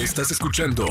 Estás escuchando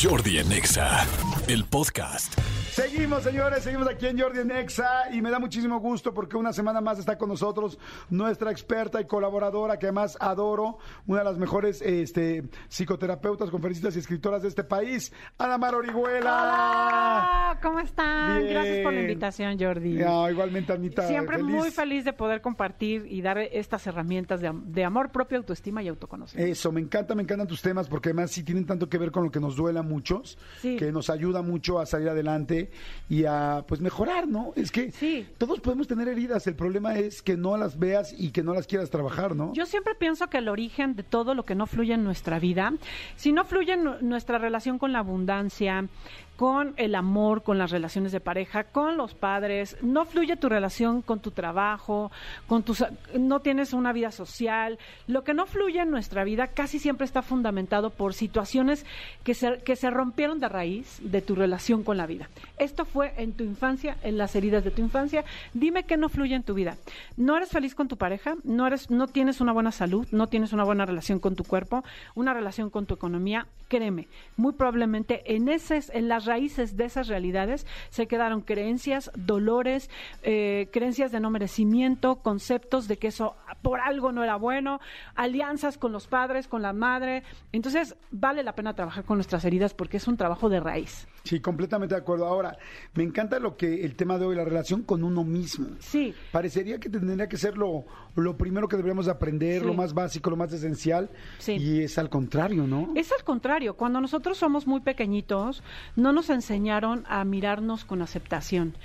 Jordi en Exa, el podcast. Seguimos, señores, seguimos aquí en Jordi en Exa y me da muchísimo gusto porque una semana más está con nosotros nuestra experta y colaboradora que además adoro, una de las mejores este, psicoterapeutas, conferencistas y escritoras de este país, Ana Mar Orihuela. Hola, ¿cómo están? Bien. Gracias por la invitación, Jordi. No, igualmente, Anita. Siempre feliz. muy feliz de poder compartir y dar estas herramientas de, am- de amor propio, autoestima y autoconocimiento. Eso, me encanta, me encantan tus temas porque además sí tienen tanto que ver con lo que nos duela a muchos, Sí. que nos ayuda mucho a salir adelante y a pues mejorar, ¿no? Es que Sí. todos podemos tener heridas, el problema es que no las veas y que no las quieras trabajar, ¿no? Yo siempre pienso que el origen de todo lo que no fluye en nuestra vida, si no fluye en nu- nuestra relación con la abundancia, con el amor, con las relaciones de pareja, con los padres, no fluye tu relación con tu trabajo, con tus no tienes una vida social, lo que no fluye en nuestra vida casi siempre está fundamentado por situaciones que se, que se rompieron de raíz de tu relación con la vida. Esto fue en tu infancia, en las heridas de tu infancia. Dime qué no fluye en tu vida. No eres feliz con tu pareja, no eres no tienes una buena salud, no tienes una buena relación con tu cuerpo, una relación con tu economía, créeme, muy probablemente en esas en las raíces de esas realidades se quedaron creencias, dolores, eh, creencias de no merecimiento, conceptos de que eso por algo no era bueno, alianzas con los padres, con la madre. Entonces, vale la pena trabajar con nuestras heridas porque es un trabajo de raíz. Sí, completamente de acuerdo. Ahora, me encanta lo que el tema de hoy, la relación con uno mismo. Sí. Parecería que tendría que ser lo, lo primero que deberíamos aprender, Sí. lo más básico, lo más esencial. Sí. Y es al contrario, ¿no? Es al contrario, cuando nosotros somos muy pequeñitos, no nos enseñaron a mirarnos con aceptación.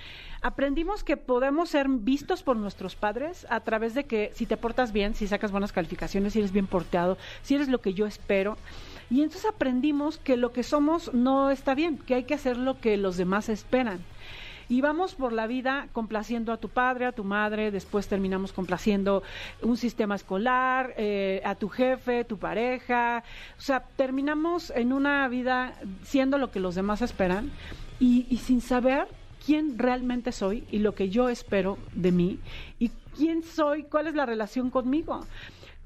Aprendimos que podemos ser vistos por nuestros padres a través de que si te portas bien, si sacas buenas calificaciones, si eres bien porteado, si eres lo que yo espero. Y entonces aprendimos que lo que somos no está bien, que hay que hacer lo que los demás esperan. Y vamos por la vida complaciendo a tu padre, a tu madre, después terminamos complaciendo un sistema escolar, eh, a tu jefe, tu pareja. O sea, terminamos en una vida siendo lo que los demás esperan y, y sin saber quién realmente soy y lo que yo espero de mí y quién soy, cuál es la relación conmigo.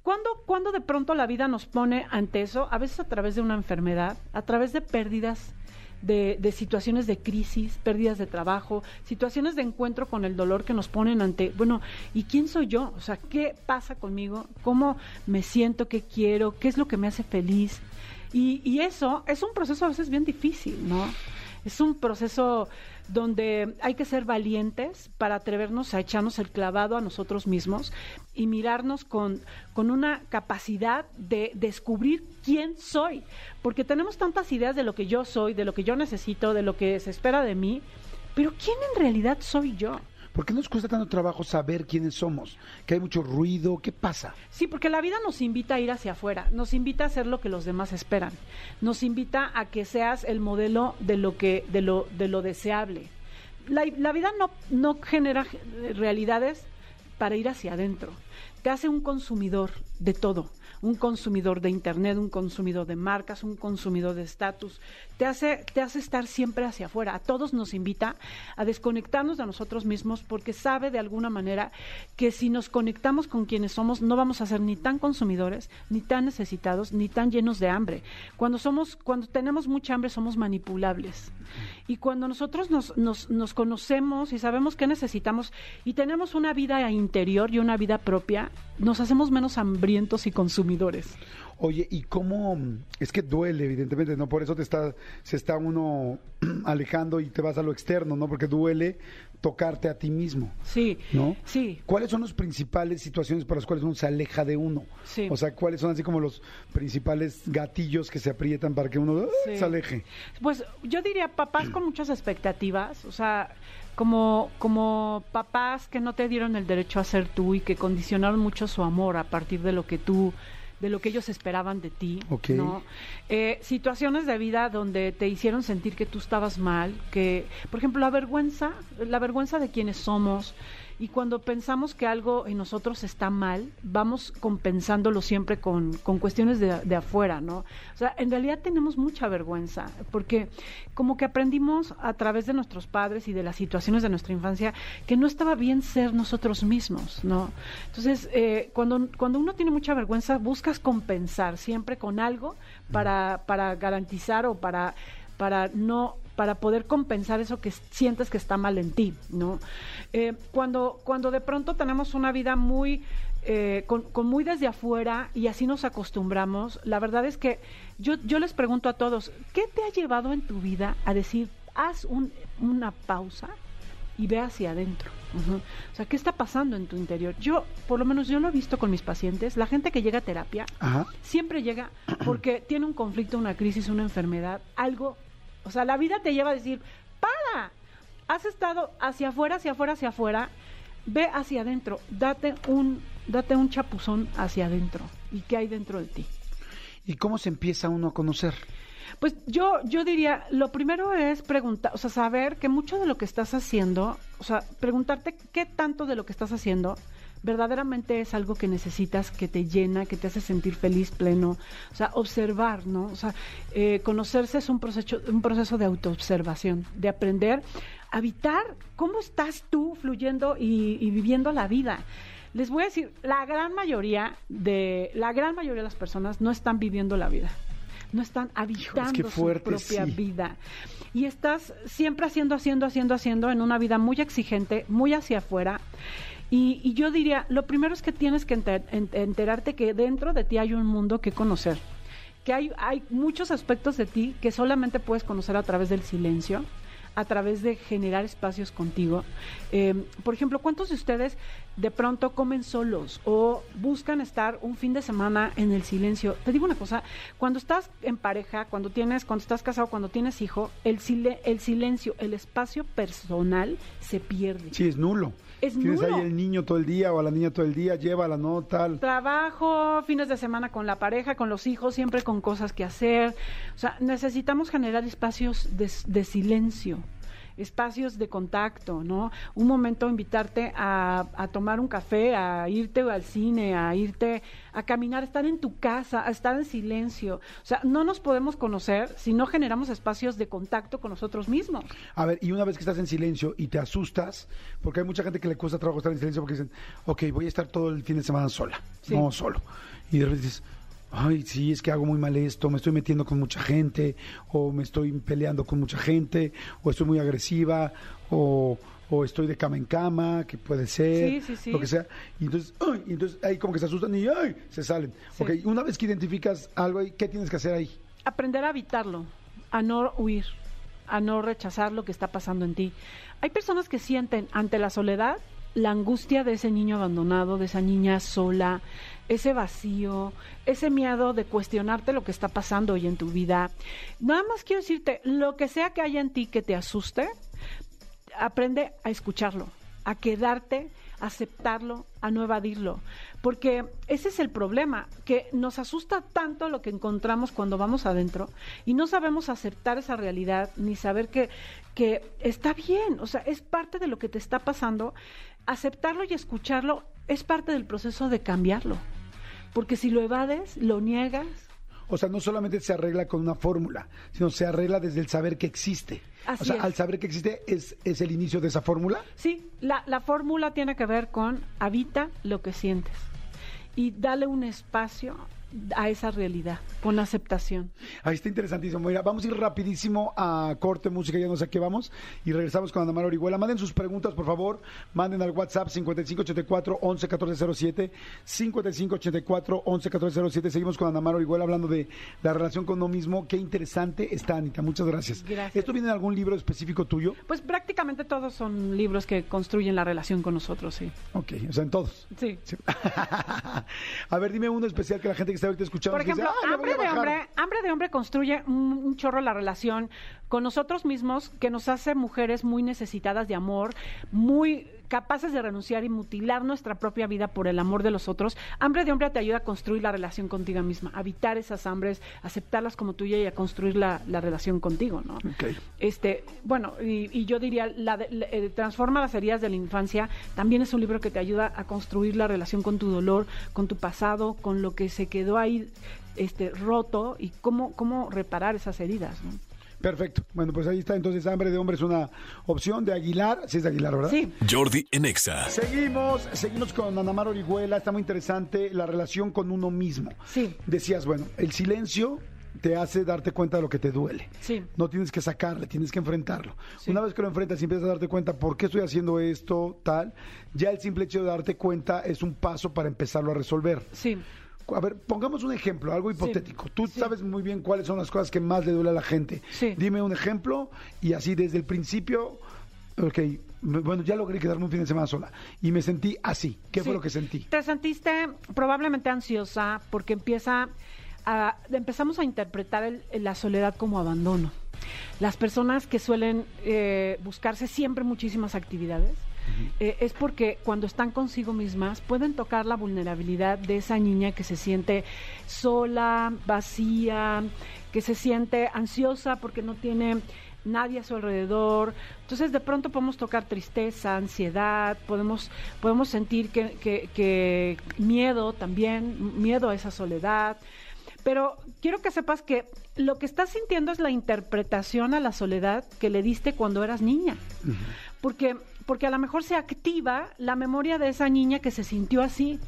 ¿Cuándo, cuando de pronto la vida nos pone ante eso? A veces a través de una enfermedad, a través de pérdidas de, de situaciones de crisis, pérdidas de trabajo, situaciones de encuentro con el dolor que nos ponen ante, bueno, ¿y quién soy yo? O sea, ¿qué pasa conmigo? ¿Cómo me siento? ¿Qué quiero? ¿Qué es lo que me hace feliz? Y, y eso es un proceso a veces bien difícil, ¿no? Es un proceso donde hay que ser valientes para atrevernos a echarnos el clavado a nosotros mismos y mirarnos con, con una capacidad de descubrir quién soy. Porque tenemos tantas ideas de lo que yo soy, de lo que yo necesito, de lo que se espera de mí, pero ¿quién en realidad soy yo? ¿Por qué nos cuesta tanto trabajo saber quiénes somos? Que hay mucho ruido, ¿qué pasa? Sí, porque la vida nos invita a ir hacia afuera, nos invita a hacer lo que los demás esperan, nos invita a que seas el modelo de lo que, de lo, de lo deseable. La, vida no, no genera realidades para ir hacia adentro, te hace un consumidor de todo, un consumidor de internet, un consumidor de marcas, un consumidor de estatus, te hace, te hace estar siempre hacia afuera. A todos nos invita a desconectarnos de nosotros mismos porque sabe de alguna manera que si nos conectamos con quienes somos no vamos a ser ni tan consumidores, ni tan necesitados, ni tan llenos de hambre. Cuando somos, cuando tenemos mucha hambre somos manipulables. Y cuando nosotros nos, nos, nos conocemos y sabemos qué necesitamos y tenemos una vida interior y una vida propia, nos hacemos menos hambrientos y consumidores. Oye, ¿y cómo? Es que duele, evidentemente, ¿no? Por eso te está, se está uno alejando y te vas a lo externo, ¿no? Porque duele tocarte a ti mismo, Sí, ¿no? sí. ¿Cuáles son las principales situaciones por las cuales uno se aleja de uno? Sí. O sea, ¿cuáles son así como los principales gatillos que se aprietan para que uno. Sí. se aleje? Pues yo diría papás con muchas expectativas, o sea, como, como papás que no te dieron el derecho a ser tú y que condicionaron mucho su amor a partir de lo que tú de lo que ellos esperaban de ti, Ok. ¿no? Eh, situaciones de vida donde te hicieron sentir que tú estabas mal, que, por ejemplo, la vergüenza, la vergüenza de quienes somos, Y cuando pensamos que algo en nosotros está mal, vamos compensándolo siempre con, con cuestiones de, de afuera, ¿no? O sea, en realidad tenemos mucha vergüenza, porque como que aprendimos a través de nuestros padres y de las situaciones de nuestra infancia que no estaba bien ser nosotros mismos, ¿no? Entonces, eh, cuando, cuando uno tiene mucha vergüenza, buscas compensar siempre con algo para, para garantizar o para, para no para poder compensar eso que sientes que está mal en ti, ¿no? Eh, cuando, cuando de pronto tenemos una vida muy eh, con, con, muy desde afuera y así nos acostumbramos, la verdad es que yo, yo les pregunto a todos, ¿qué te ha llevado en tu vida a decir, haz un, una pausa y ve hacia adentro? Uh -huh. O sea, ¿qué está pasando en tu interior? Yo, por lo menos yo lo he visto con mis pacientes, la gente que llega a terapia Ajá. siempre llega porque tiene un conflicto, una crisis, una enfermedad, algo o sea, la vida te lleva a decir, para, has estado hacia afuera, hacia afuera, hacia afuera, ve hacia adentro, date un, date un chapuzón hacia adentro. ¿Y qué hay dentro de ti? ¿Y cómo se empieza uno a conocer? Pues yo, yo diría, lo primero es preguntar, o sea, saber que mucho de lo que estás haciendo, o sea, preguntarte qué tanto de lo que estás haciendo verdaderamente es algo que necesitas, que te llena, que te hace sentir feliz, pleno. O sea, observar, ¿no? O sea, eh, conocerse es un proceso, un proceso de autoobservación, de aprender a habitar cómo estás tú fluyendo y, y viviendo la vida. Les voy a decir, la gran mayoría de la gran mayoría de las personas no están viviendo la vida no están habitando fuerte, su propia sí. vida. Y estás siempre haciendo, haciendo, haciendo, haciendo en una vida muy exigente, muy hacia afuera. Y, y yo diría, lo primero es que tienes que enter, enterarte que dentro de ti hay un mundo que conocer. Que hay, hay muchos aspectos de ti que solamente puedes conocer a través del silencio, a través de generar espacios contigo. Eh, por ejemplo, ¿cuántos de ustedes de pronto comen solos o buscan estar un fin de semana en el silencio? Te digo una cosa, cuando estás en pareja, cuando tienes, cuando estás casado, cuando tienes hijo, el, el silencio, el espacio personal se pierde. Sí, es nulo. Es Tienes nulo. ahí el niño todo el día o a la niña todo el día, llévala, no, tal. Trabajo, fines de semana con la pareja, con los hijos, siempre con cosas que hacer. O sea, necesitamos generar espacios de, de silencio espacios de contacto, ¿no? Un momento invitarte a, a, tomar un café, a irte al cine, a irte a caminar, a estar en tu casa, a estar en silencio. O sea, no nos podemos conocer si no generamos espacios de contacto con nosotros mismos. A ver, y una vez que estás en silencio y te asustas, porque hay mucha gente que le cuesta trabajo estar en silencio porque dicen, ok, voy a estar todo el fin de semana sola, sí. no solo. Y de repente dices, ay, sí, es que hago muy mal esto, me estoy metiendo con mucha gente, o me estoy peleando con mucha gente, o estoy muy agresiva, o, o estoy de cama en cama, que puede ser, sí, sí, sí. lo que sea. Y entonces, ay, y entonces ahí como que se asustan y ay, se salen. Ok, una vez que identificas algo ahí, ¿qué tienes que hacer ahí? Aprender a evitarlo, a no huir, a no rechazar lo que está pasando en ti. Hay personas que sienten ante la soledad la angustia de ese niño abandonado, de esa niña sola, ese vacío, ese miedo de cuestionarte lo que está pasando hoy en tu vida. Nada más quiero decirte, lo que sea que haya en ti que te asuste, aprende a escucharlo, a quedarte, a aceptarlo, a no evadirlo, porque ese es el problema, que nos asusta tanto lo que encontramos cuando vamos adentro y no sabemos aceptar esa realidad ni saber que, que está bien, o sea, es parte de lo que te está pasando, aceptarlo y escucharlo es parte del proceso de cambiarlo. Porque si lo evades, lo niegas. O sea, no solamente se arregla con una fórmula, sino se arregla desde el saber que existe. Así o sea, es. al saber que existe, ¿es, es el inicio de esa fórmula? Sí, la, la fórmula tiene que ver con habita lo que sientes y dale un espacio a esa realidad, con aceptación. Ahí está interesantísimo. Mira, vamos a ir rapidísimo a corte, música, ya no sé a qué vamos, y regresamos con Ana María Orihuela. Manden sus preguntas, por favor. Manden al WhatsApp 5584-111407, 5584-111407. Seguimos con Ana María Orihuela hablando de la relación con uno mismo. Qué interesante está, Anita. Muchas gracias. Gracias. ¿Esto viene de algún libro específico tuyo? Pues prácticamente todos son libros que construyen la relación con nosotros, sí. Ok, o sea, en todos. Sí. Sí. a ver, dime uno especial que la gente que está ahorita escuchando. Por dice, ejemplo, "Ah, hambre de bajar". hombre, hambre de hombre construye un, un chorro la relación con nosotros mismos, que nos hace mujeres muy necesitadas de amor, muy capaces de renunciar y mutilar nuestra propia vida por el amor de los otros. Hambre de hombre te ayuda a construir la relación contigo misma, a evitar esas hambres, aceptarlas como tuya y a construir la, la relación contigo, ¿no? Este, bueno, y, y yo diría, la, de- la- eh, Transforma las heridas de la infancia también es un libro que te ayuda a construir la relación con tu dolor, con tu pasado, con lo que se quedó ahí este, roto y cómo, cómo reparar esas heridas. ¿no? Perfecto. Bueno, pues ahí está. Entonces, Hambre de Hombre es una opción de Aguilar. Sí es de Aguilar, ¿verdad? Sí, Jordi en Exa. Seguimos, seguimos con Anamar Orihuela. Está muy interesante la relación con uno mismo. Sí. Decías, bueno, el silencio te hace darte cuenta de lo que te duele. Sí. No tienes que sacarle, tienes que enfrentarlo. Sí. Una vez que lo enfrentas y empiezas a darte cuenta por qué estoy haciendo esto, tal, ya el simple hecho de darte cuenta es un paso para empezarlo a resolver. sí. A ver, pongamos un ejemplo, algo hipotético. Tú sí. sabes muy bien cuáles son las cosas que más le duele a la gente. Sí. Dime un ejemplo y así desde el principio, ok, bueno, ya logré quedarme un fin de semana sola y me sentí así. ¿Qué fue lo que sentí? Te sentiste probablemente ansiosa porque empieza a, empezamos a interpretar el- la soledad como abandono. Las personas que suelen eh, buscarse siempre muchísimas actividades eh, es porque cuando están consigo mismas pueden tocar la vulnerabilidad de esa niña que se siente sola, vacía, que se siente ansiosa porque no tiene nadie a su alrededor. Entonces de pronto podemos tocar tristeza, ansiedad, podemos, podemos sentir que, que- que miedo también, miedo a esa soledad. Pero quiero que sepas que lo que estás sintiendo es la interpretación a la soledad que le diste cuando eras niña. Porque, porque a lo mejor se activa la memoria de esa niña que se sintió así.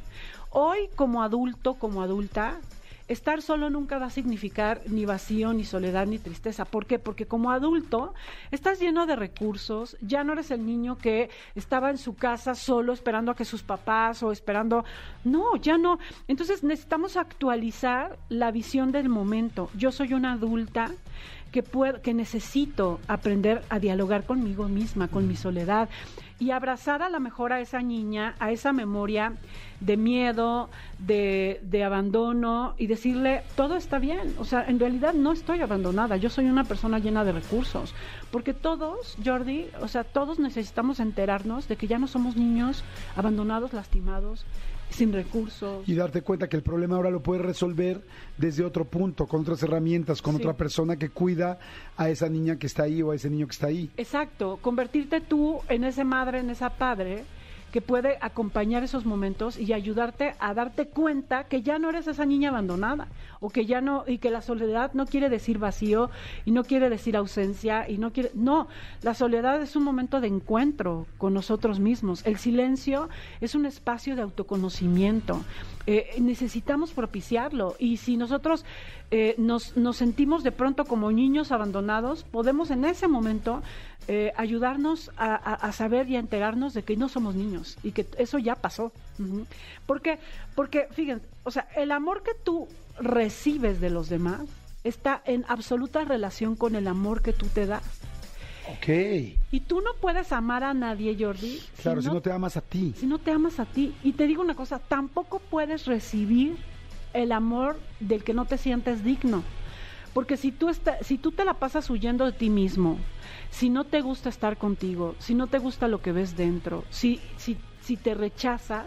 Hoy, como adulto, como adulta, estar solo nunca va a significar ni vacío, ni soledad, ni tristeza. ¿Por qué? Porque como adulto estás lleno de recursos, ya no eres el niño que estaba en su casa solo esperando a que sus papás o esperando... No, ya no. Entonces necesitamos actualizar la visión del momento. Yo soy una adulta que, puedo, que necesito aprender a dialogar conmigo misma, con mi soledad y abrazar a la mejor a esa niña, a esa memoria de miedo, de, de abandono y decirle, todo está bien. O sea, en realidad no estoy abandonada, yo soy una persona llena de recursos. Porque todos, Jordi, o sea, todos necesitamos enterarnos de que ya no somos niños abandonados, lastimados, sin recursos. Y darte cuenta que el problema ahora lo puedes resolver desde otro punto, con otras herramientas, con Sí. otra persona que cuida a esa niña que está ahí o a ese niño que está ahí. Exacto, convertirte tú en ese madre, en esa padre que puede acompañar esos momentos y ayudarte a darte cuenta que ya no eres esa niña abandonada o que ya no y que la soledad no quiere decir vacío y no quiere decir ausencia y no quiere no, la soledad es un momento de encuentro con nosotros mismos. El silencio es un espacio de autoconocimiento. Eh, necesitamos propiciarlo y si nosotros eh, nos, nos sentimos de pronto como niños abandonados, podemos en ese momento eh, ayudarnos a, a- a saber y a enterarnos de que no somos niños y que eso ya pasó. Ujú. ¿Por qué? Porque, fíjense, o sea, el amor que tú recibes de los demás está en absoluta relación con el amor que tú te das. Ok. Y tú no puedes amar a nadie, Jordi, Claro, si no te amas a ti. si no te amas a ti. Y te digo una cosa, tampoco puedes recibir el amor del que no te sientes digno. Porque si tú, está- si tú te la pasas huyendo de ti mismo, si no te gusta estar contigo, si no te gusta lo que ves dentro, si, si, si te rechazas,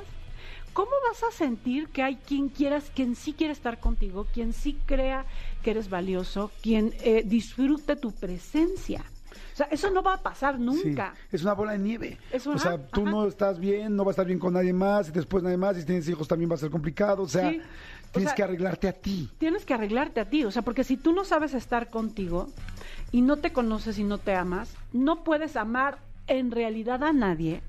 ¿cómo vas a sentir que hay quien quieras, quien sí quiere estar contigo, quien sí crea que eres valioso, quien eh, disfrute tu presencia? O sea, eso no va a pasar nunca. Sí, es una bola de nieve. O sea, tú ajá. no estás bien, no vas a estar bien con nadie más, y después nadie más, y si tienes hijos también va a ser complicado. O sea, Sí. O tienes sea, que arreglarte a ti. tienes que arreglarte a ti, o sea, porque si tú no sabes estar contigo y no te conoces y no te amas, no puedes amar en realidad a nadie.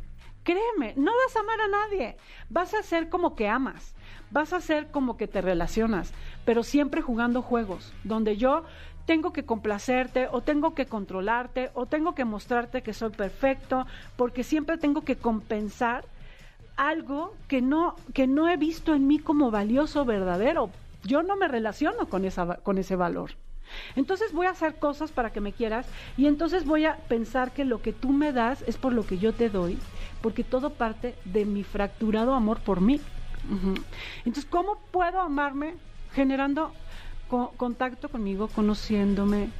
Créeme, no vas a amar a nadie. Vas a ser como que amas, vas a ser como que te relacionas, pero siempre jugando juegos, donde yo tengo que complacerte o tengo que controlarte o tengo que mostrarte que soy perfecto, porque siempre tengo que compensar algo que no que no he visto en mí como valioso verdadero. Yo no me relaciono con esa con ese valor. Entonces voy a hacer cosas para que me quieras y entonces voy a pensar que lo que tú me das es por lo que yo te doy, porque todo parte de mi fracturado amor por mí. Entonces, ¿cómo puedo amarme generando co- contacto conmigo, conociéndome,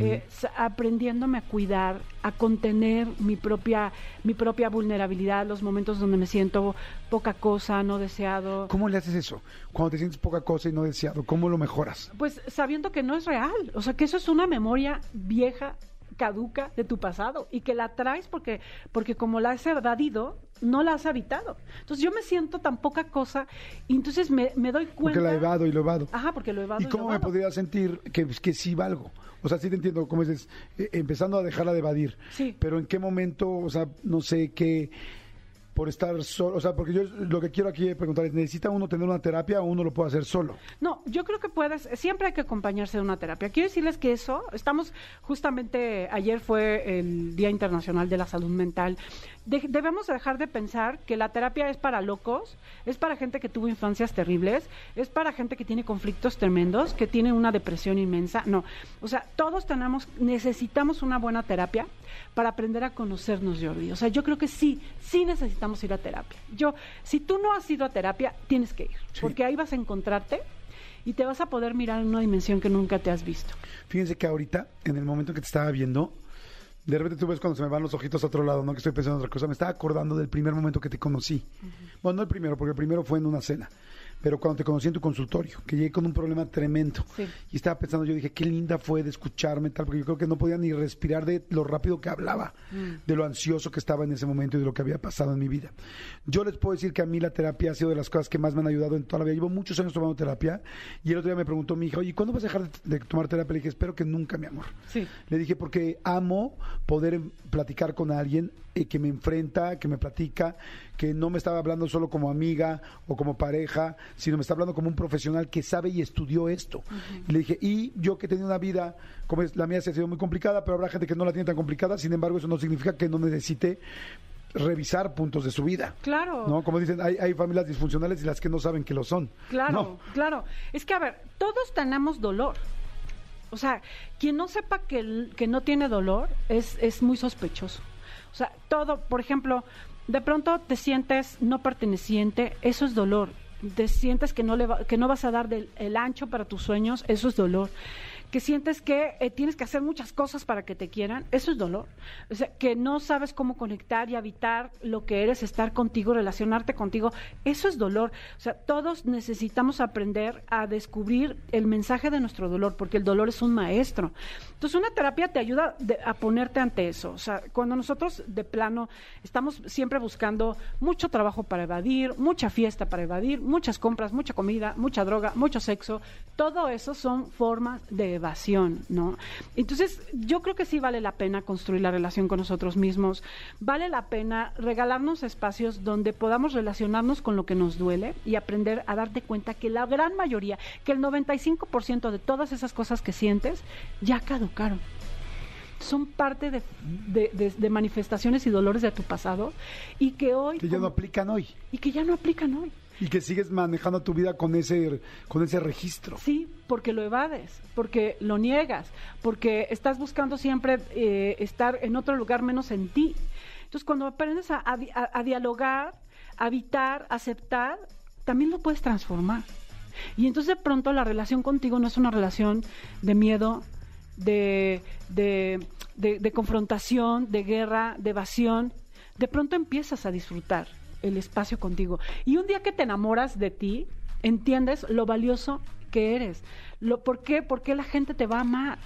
eh, aprendiéndome a cuidar, a contener mi propia, mi propia vulnerabilidad, los momentos donde me siento poca cosa, no deseado. ¿Cómo le haces eso? Cuando te sientes poca cosa y no deseado, ¿cómo lo mejoras? Pues sabiendo que no es real, o sea, que eso es una memoria vieja, caduca de tu pasado y que la traes porque, porque como la has evadido, no la has habitado. Entonces yo me siento tan poca cosa y entonces me, me doy cuenta. Porque la evado y lo evado. Ajá, porque lo evado ¿Y cómo me podría sentir que, que sí valgo? O sea, sí te entiendo, como dices, eh, empezando a dejarla de evadir. Sí. Pero en qué momento, o sea, no sé qué, por estar solo, o sea, porque yo lo que quiero aquí preguntar es, ¿necesita uno tener una terapia o uno lo puede hacer solo? No, yo creo que puedes, siempre hay que acompañarse de una terapia. Quiero decirles que eso, estamos, justamente ayer fue el Día Internacional de la Salud Mental. De- debemos dejar de pensar que la terapia es para locos, es para gente que tuvo infancias terribles, es para gente que tiene conflictos tremendos, que tiene una depresión inmensa. No, o sea, todos tenemos, necesitamos una buena terapia para aprender a conocernos, Jordi. O sea, yo creo que sí, sí necesitamos ir a terapia. Yo, si tú no has ido a terapia, tienes que ir, Sí. porque ahí vas a encontrarte y te vas a poder mirar en una dimensión que nunca te has visto. Fíjense que ahorita, en el momento en que te estaba viendo, de repente tú ves cuando se me van los ojitos a otro lado, ¿no? Que estoy pensando en otra cosa. Me estaba acordando del primer momento que te conocí. Bueno, no el primero, porque el primero fue en una cena. Pero cuando te conocí en tu consultorio, que llegué con un problema tremendo. Sí. Y estaba pensando, yo dije, qué linda fue de escucharme, tal, porque yo creo que no podía ni respirar de lo rápido que hablaba, de lo ansioso que estaba en ese momento y de lo que había pasado en mi vida. Yo les puedo decir que a mí la terapia ha sido de las cosas que más me han ayudado en toda la vida. Llevo muchos años tomando terapia y el otro día me preguntó mi hija, oye, ¿cuándo vas a dejar de, de tomar terapia? Le dije, espero que nunca, mi amor. Sí. Le dije, porque amo poder platicar con alguien eh, que me enfrenta, que me platica, que no me estaba hablando solo como amiga o como pareja, sino me está hablando como un profesional que sabe y estudió esto. Y le dije, y yo que he tenido una vida, como es, la mía se ha sido muy complicada, pero habrá gente que no la tiene tan complicada, sin embargo, eso no significa que no necesite revisar puntos de su vida. Claro. ¿No? Como dicen, hay, hay familias disfuncionales y las que no saben que lo son. Claro, ¿no? claro. Es que, a ver, todos tenemos dolor. O sea, quien no sepa que, que no tiene dolor es, es muy sospechoso. O sea, todo, por ejemplo, de pronto te sientes no perteneciente, eso es dolor. Te sientes que no, le va- que no vas a dar del, el ancho para tus sueños, eso es dolor. Que sientes que eh, tienes que hacer muchas cosas para que te quieran, eso es dolor. O sea, que no sabes cómo conectar y habitar lo que eres, estar contigo, relacionarte contigo, eso es dolor. O sea, todos necesitamos aprender a descubrir el mensaje de nuestro dolor, porque el dolor es un maestro. Entonces, una terapia te ayuda a ponerte ante eso. O sea, cuando nosotros de plano estamos siempre buscando mucho trabajo para evadir, mucha fiesta para evadir, muchas compras, mucha comida, mucha droga, mucho sexo, todo eso son formas de ¿no? Entonces, yo creo que sí vale la pena construir la relación con nosotros mismos, vale la pena regalarnos espacios donde podamos relacionarnos con lo que nos duele y aprender a darte cuenta que la gran mayoría, que el 95% de todas esas cosas que sientes ya caducaron son parte de, de- de- de manifestaciones y dolores de tu pasado y que hoy Que ya no aplican hoy. y que ya no aplican hoy. Y que sigues manejando tu vida con ese, con ese registro. Sí, porque lo evades, porque lo niegas, porque estás buscando siempre eh, estar en otro lugar menos en ti. Entonces, cuando aprendes a, a di- a- a dialogar, a habitar, a aceptar, también lo puedes transformar. Y entonces de pronto la relación contigo no es una relación de miedo, de- de confrontación, de guerra, de evasión. De pronto empiezas a disfrutar el espacio contigo. Y un día que te enamoras de ti, entiendes lo valioso que eres. Lo, ¿por, qué? ¿Por qué la gente te va a amar?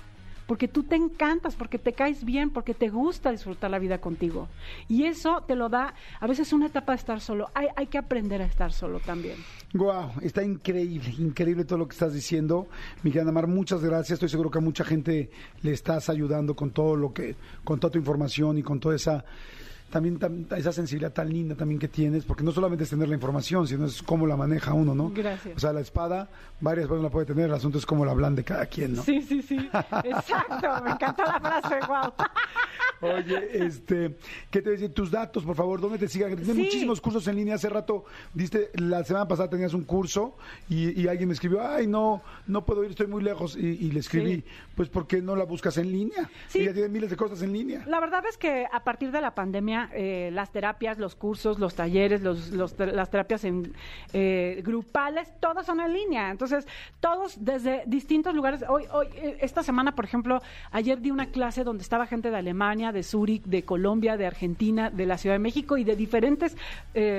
Porque tú te encantas, porque te caes bien, porque te gusta disfrutar la vida contigo. Y eso te lo da a veces una etapa de estar solo. Hay, hay que aprender a estar solo también. Wow, está increíble, increíble todo lo que estás diciendo. Mi querida Mar, muchas gracias. Estoy seguro que a mucha gente le estás ayudando con todo lo que, con toda tu información y con toda esa, también tam- esa sensibilidad tan linda también que tienes, porque no solamente es tener la información, sino es cómo la maneja uno, ¿no? Gracias. O sea, la espada, varias veces la puede tener, el asunto es cómo la blande cada quien, ¿no? Sí, sí, sí. Exacto. Me encantó la frase, wow. Oye, este, ¿qué te decir? Tus datos, por favor, ¿dónde te sigan? Tienes Sí. muchísimos cursos en línea. Hace rato, diste, la semana pasada tenías un curso y, y alguien me escribió, ay, no, no puedo ir, estoy muy lejos. Y, y le escribí, Sí. pues, ¿por qué no la buscas en línea? Sí. Ella tiene miles de cosas en línea. La verdad es que a partir de la pandemia, eh, las terapias, los cursos, los talleres, los, los las terapias en, eh, grupales, todas son en línea. Entonces, todos desde distintos lugares. Hoy, hoy, eh, esta semana, por ejemplo, ayer di una clase donde estaba gente de Alemania, de Zúrich, de Colombia, de Argentina, de la Ciudad de México y de diferentes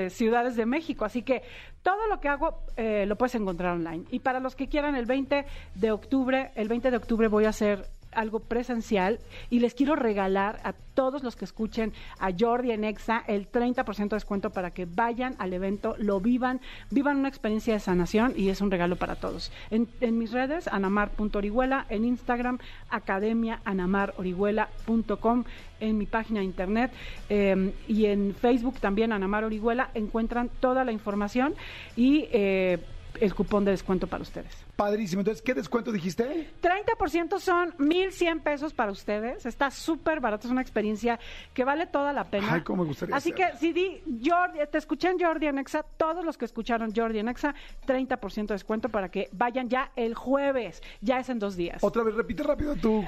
ciudades de México. Así que todo lo que hago lo puedes encontrar online. Y para los que quieran, el 20 de octubre, el 20 de octubre voy a hacer algo presencial y les quiero regalar a todos los que escuchen a Jordi en Exa el 30% de descuento para que vayan al evento, lo vivan, vivan una experiencia de sanación y es un regalo para todos. En, en mis redes, anamar.orihuela, en Instagram, academiaanamarorihuela.com, en mi página de internet eh, y en Facebook también, Anamar Orihuela, encuentran toda la información y eh, el cupón de descuento para ustedes. Padrísimo. Entonces, ¿qué descuento dijiste? 30% son 1,100 pesos para ustedes. Está súper barato. Es una experiencia que vale toda la pena. Ay, cómo me gustaría Así que si di Jordi, te escuché en Jordi en Exa, todos los que escucharon Jordi en Exa, 30% de descuento para que vayan ya el jueves. Ya es en dos días. Otra vez, repite rápido tu,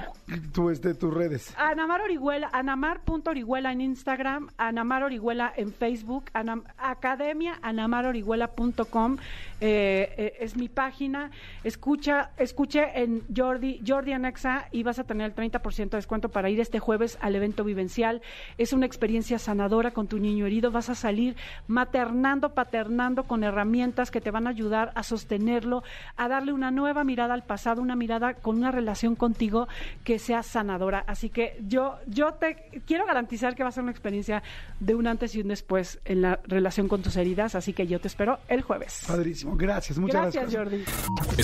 tu, este, tus redes. Anamar Orihuela, anamar.orihuela en Instagram, Anamar Orihuela en Facebook, Anam- Academia anamarorihuela.com eh, eh, es mi página. Escucha, escuche en Jordi, Jordi Anexa y vas a tener el 30% de descuento para ir este jueves al evento vivencial. Es una experiencia sanadora con tu niño herido. Vas a salir maternando, paternando con herramientas que te van a ayudar a sostenerlo, a darle una nueva mirada al pasado, una mirada con una relación contigo que sea sanadora. Así que yo, yo te quiero garantizar que va a ser una experiencia de un antes y un después en la relación con tus heridas. Así que yo te espero el jueves. Padrísimo. Gracias. Muchas Gracias, gracias. Jordi.